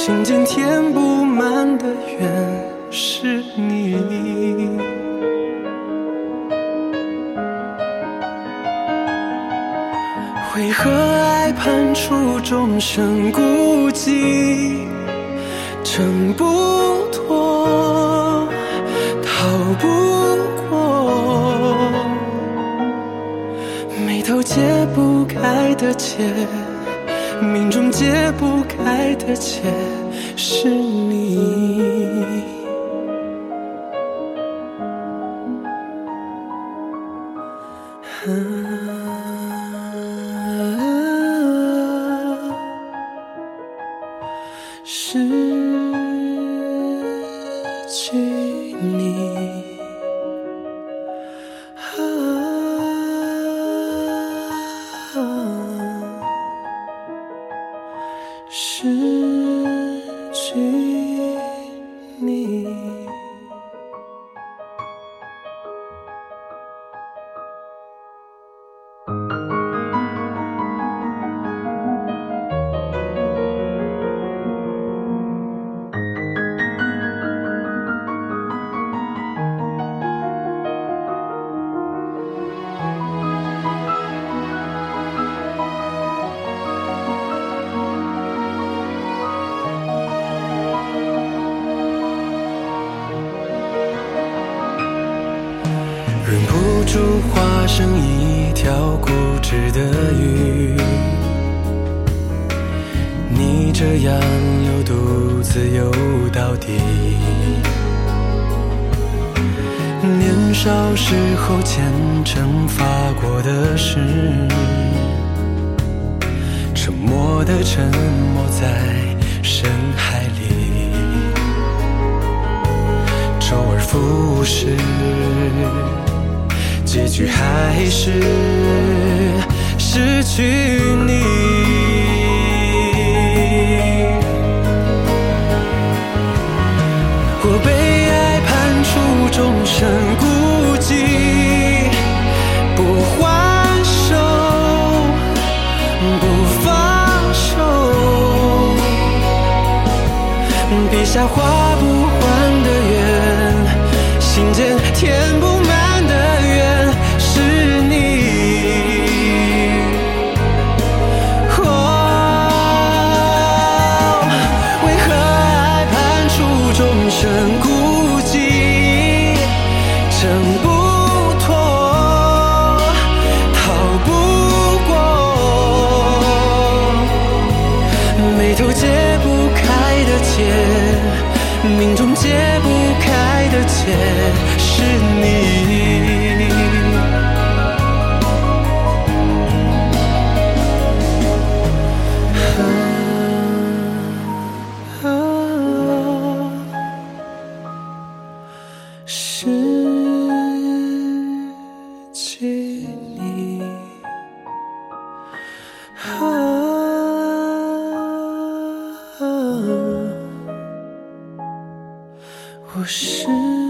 心间填不满的缘，是你。为何爱判处众生孤寂，挣不脱，逃不过，眉头解不开的结，命中解不开的结，是你。化身一条固执的鱼，逆着洋流独自游到底。年少时候虔诚发过的誓，沉默的沉没在深海里，周而复始。结局还是失去你。我被爱判处终身孤寂，不还手，不放手，笔下画处终身孤寂，挣不脱，逃不过，眉头解不开的结，命中解不开的结，是你。不是。